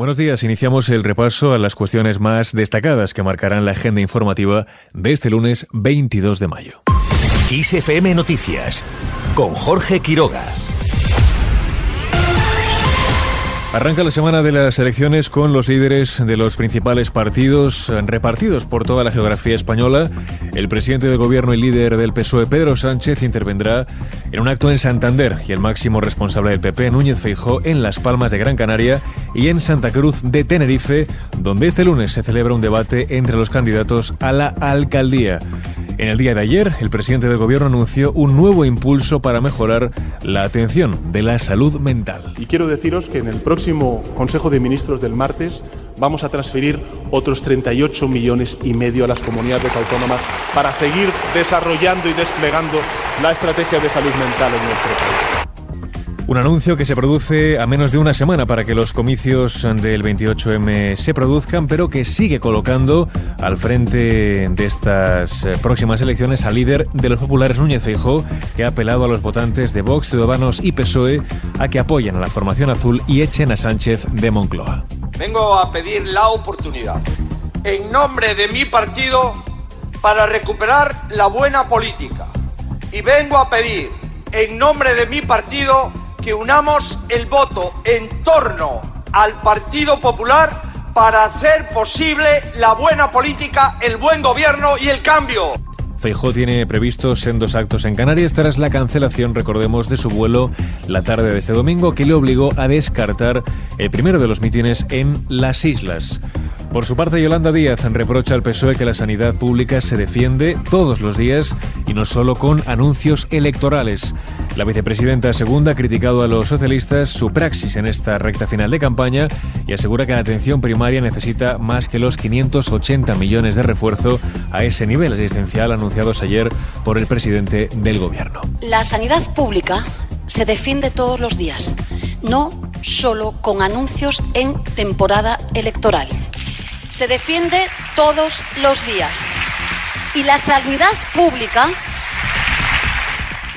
Buenos días, iniciamos el repaso a las cuestiones más destacadas que marcarán la agenda informativa de este lunes 22 de mayo. ISFM Noticias con Jorge Quiroga. Arranca la semana de las elecciones con los líderes de los principales partidos repartidos por toda la geografía española. El presidente del gobierno y líder del PSOE, Pedro Sánchez, intervendrá en un acto en Santander y el máximo responsable del PP, Núñez Feijó, en Las Palmas de Gran Canaria y en Santa Cruz de Tenerife, donde este lunes se celebra un debate entre los candidatos a la alcaldía. En el día de ayer, el presidente del gobierno anunció un nuevo impulso para mejorar la atención de la salud mental. Y quiero deciros que en el próximo Consejo de Ministros del martes vamos a transferir otros 38 millones y medio a las comunidades autónomas para seguir desarrollando y desplegando la estrategia de salud mental en nuestro país. Un anuncio que se produce a menos de una semana para que los comicios del 28M se produzcan, pero que sigue colocando al frente de estas eh, próximas elecciones al líder de los populares Núñez Feijóo, que ha apelado a los votantes de Vox, Ciudadanos y PSOE a que apoyen a la formación azul y echen a Sánchez de Moncloa. Vengo a pedir la oportunidad, en nombre de mi partido, para recuperar la buena política. Y vengo a pedir, en nombre de mi partido, que unamos el voto en torno al Partido Popular para hacer posible la buena política, el buen gobierno y el cambio. Feijó tiene previstos dos actos en Canarias tras la cancelación, recordemos, de su vuelo la tarde de este domingo que le obligó a descartar el primero de los mítines en las islas. Por su parte, Yolanda Díaz reprocha al PSOE que la sanidad pública se defiende todos los días y no solo con anuncios electorales. La vicepresidenta segunda ha criticado a los socialistas su praxis en esta recta final de campaña y asegura que la atención primaria necesita más que los 580 millones de refuerzo a ese nivel asistencial anunciados ayer por el presidente del gobierno. La sanidad pública se defiende todos los días, no solo con anuncios en temporada electoral se defiende todos los días. Y la sanidad pública,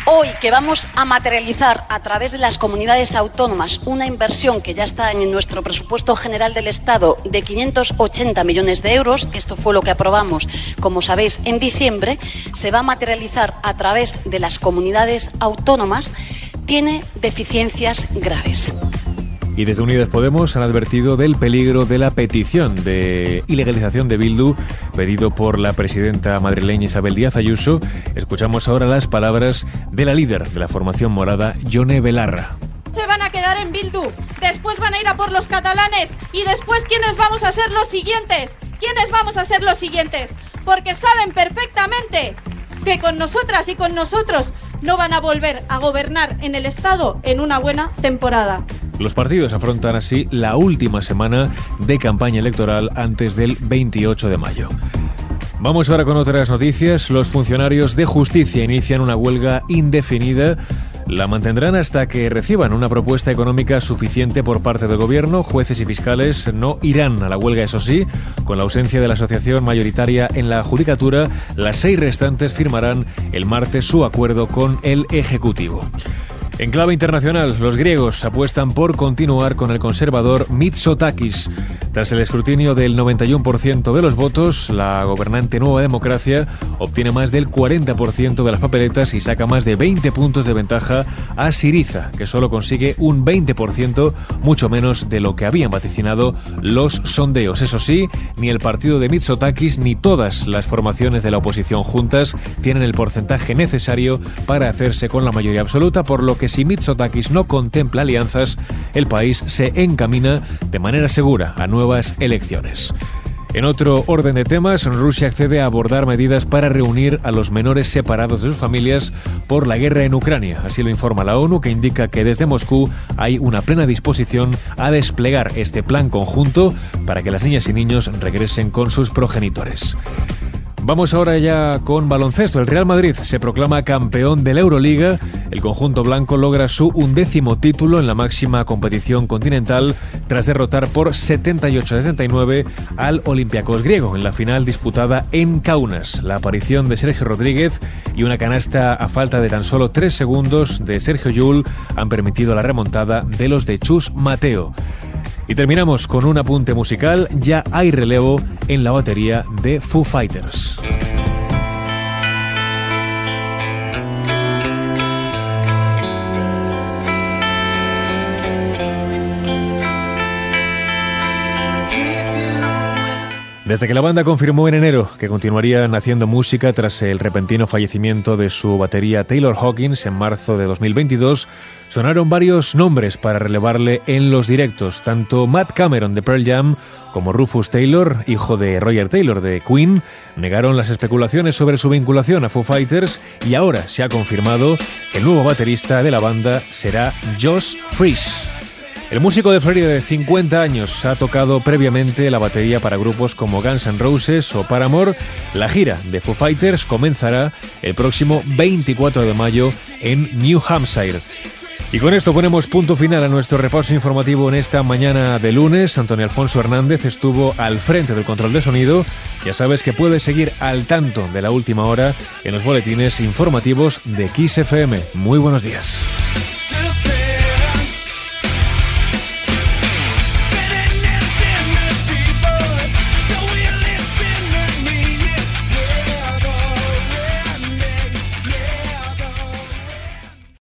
hoy que vamos a materializar a través de las comunidades autónomas una inversión que ya está en nuestro presupuesto general del Estado de 580 millones de euros, esto fue lo que aprobamos, como sabéis, en diciembre, se va a materializar a través de las comunidades autónomas, tiene deficiencias graves. Y desde Unidas Podemos han advertido del peligro de la petición de ilegalización de Bildu pedido por la presidenta madrileña Isabel Díaz Ayuso. Escuchamos ahora las palabras de la líder de la formación morada, Yone Belarra se van a quedar en Bildu, después van a ir a por los catalanes y después quiénes vamos a ser los siguientes, quiénes vamos a ser los siguientes, porque saben perfectamente que con nosotras y con nosotros no van a volver a gobernar en el Estado en una buena temporada. Los partidos afrontan así la última semana de campaña electoral antes del 28 de mayo. Vamos ahora con otras noticias. Los funcionarios de justicia inician una huelga indefinida. La mantendrán hasta que reciban una propuesta económica suficiente por parte del gobierno. Jueces y fiscales no irán a la huelga, eso sí. Con la ausencia de la asociación mayoritaria en la judicatura, las seis restantes firmarán el martes su acuerdo con el Ejecutivo. En clave internacional, los griegos apuestan por continuar con el conservador Mitsotakis. Tras el escrutinio del 91% de los votos, la gobernante Nueva Democracia obtiene más del 40% de las papeletas y saca más de 20 puntos de ventaja a Siriza, que solo consigue un 20%, mucho menos de lo que habían vaticinado los sondeos. Eso sí, ni el partido de Mitsotakis ni todas las formaciones de la oposición juntas tienen el porcentaje necesario para hacerse con la mayoría absoluta, por lo que que si Mitsotakis no contempla alianzas, el país se encamina de manera segura a nuevas elecciones. En otro orden de temas, Rusia accede a abordar medidas para reunir a los menores separados de sus familias por la guerra en Ucrania. Así lo informa la ONU, que indica que desde Moscú hay una plena disposición a desplegar este plan conjunto para que las niñas y niños regresen con sus progenitores. Vamos ahora ya con baloncesto. El Real Madrid se proclama campeón de la Euroliga. El conjunto blanco logra su undécimo título en la máxima competición continental tras derrotar por 78-79 al Olympiacos griego en la final disputada en Kaunas. La aparición de Sergio Rodríguez y una canasta a falta de tan solo tres segundos de Sergio Yul han permitido la remontada de los de Chus Mateo. Y terminamos con un apunte musical, ya hay relevo en la batería de Foo Fighters. Desde que la banda confirmó en enero que continuarían haciendo música tras el repentino fallecimiento de su batería Taylor Hawkins en marzo de 2022, sonaron varios nombres para relevarle en los directos. Tanto Matt Cameron de Pearl Jam como Rufus Taylor, hijo de Roger Taylor de Queen, negaron las especulaciones sobre su vinculación a Foo Fighters y ahora se ha confirmado que el nuevo baterista de la banda será Josh Freese. El músico de Florida de 50 años ha tocado previamente la batería para grupos como Guns N' Roses o Paramore. La gira de Foo Fighters comenzará el próximo 24 de mayo en New Hampshire. Y con esto ponemos punto final a nuestro repaso informativo en esta mañana de lunes. Antonio Alfonso Hernández estuvo al frente del control de sonido. Ya sabes que puedes seguir al tanto de la última hora en los boletines informativos de XFM. Muy buenos días.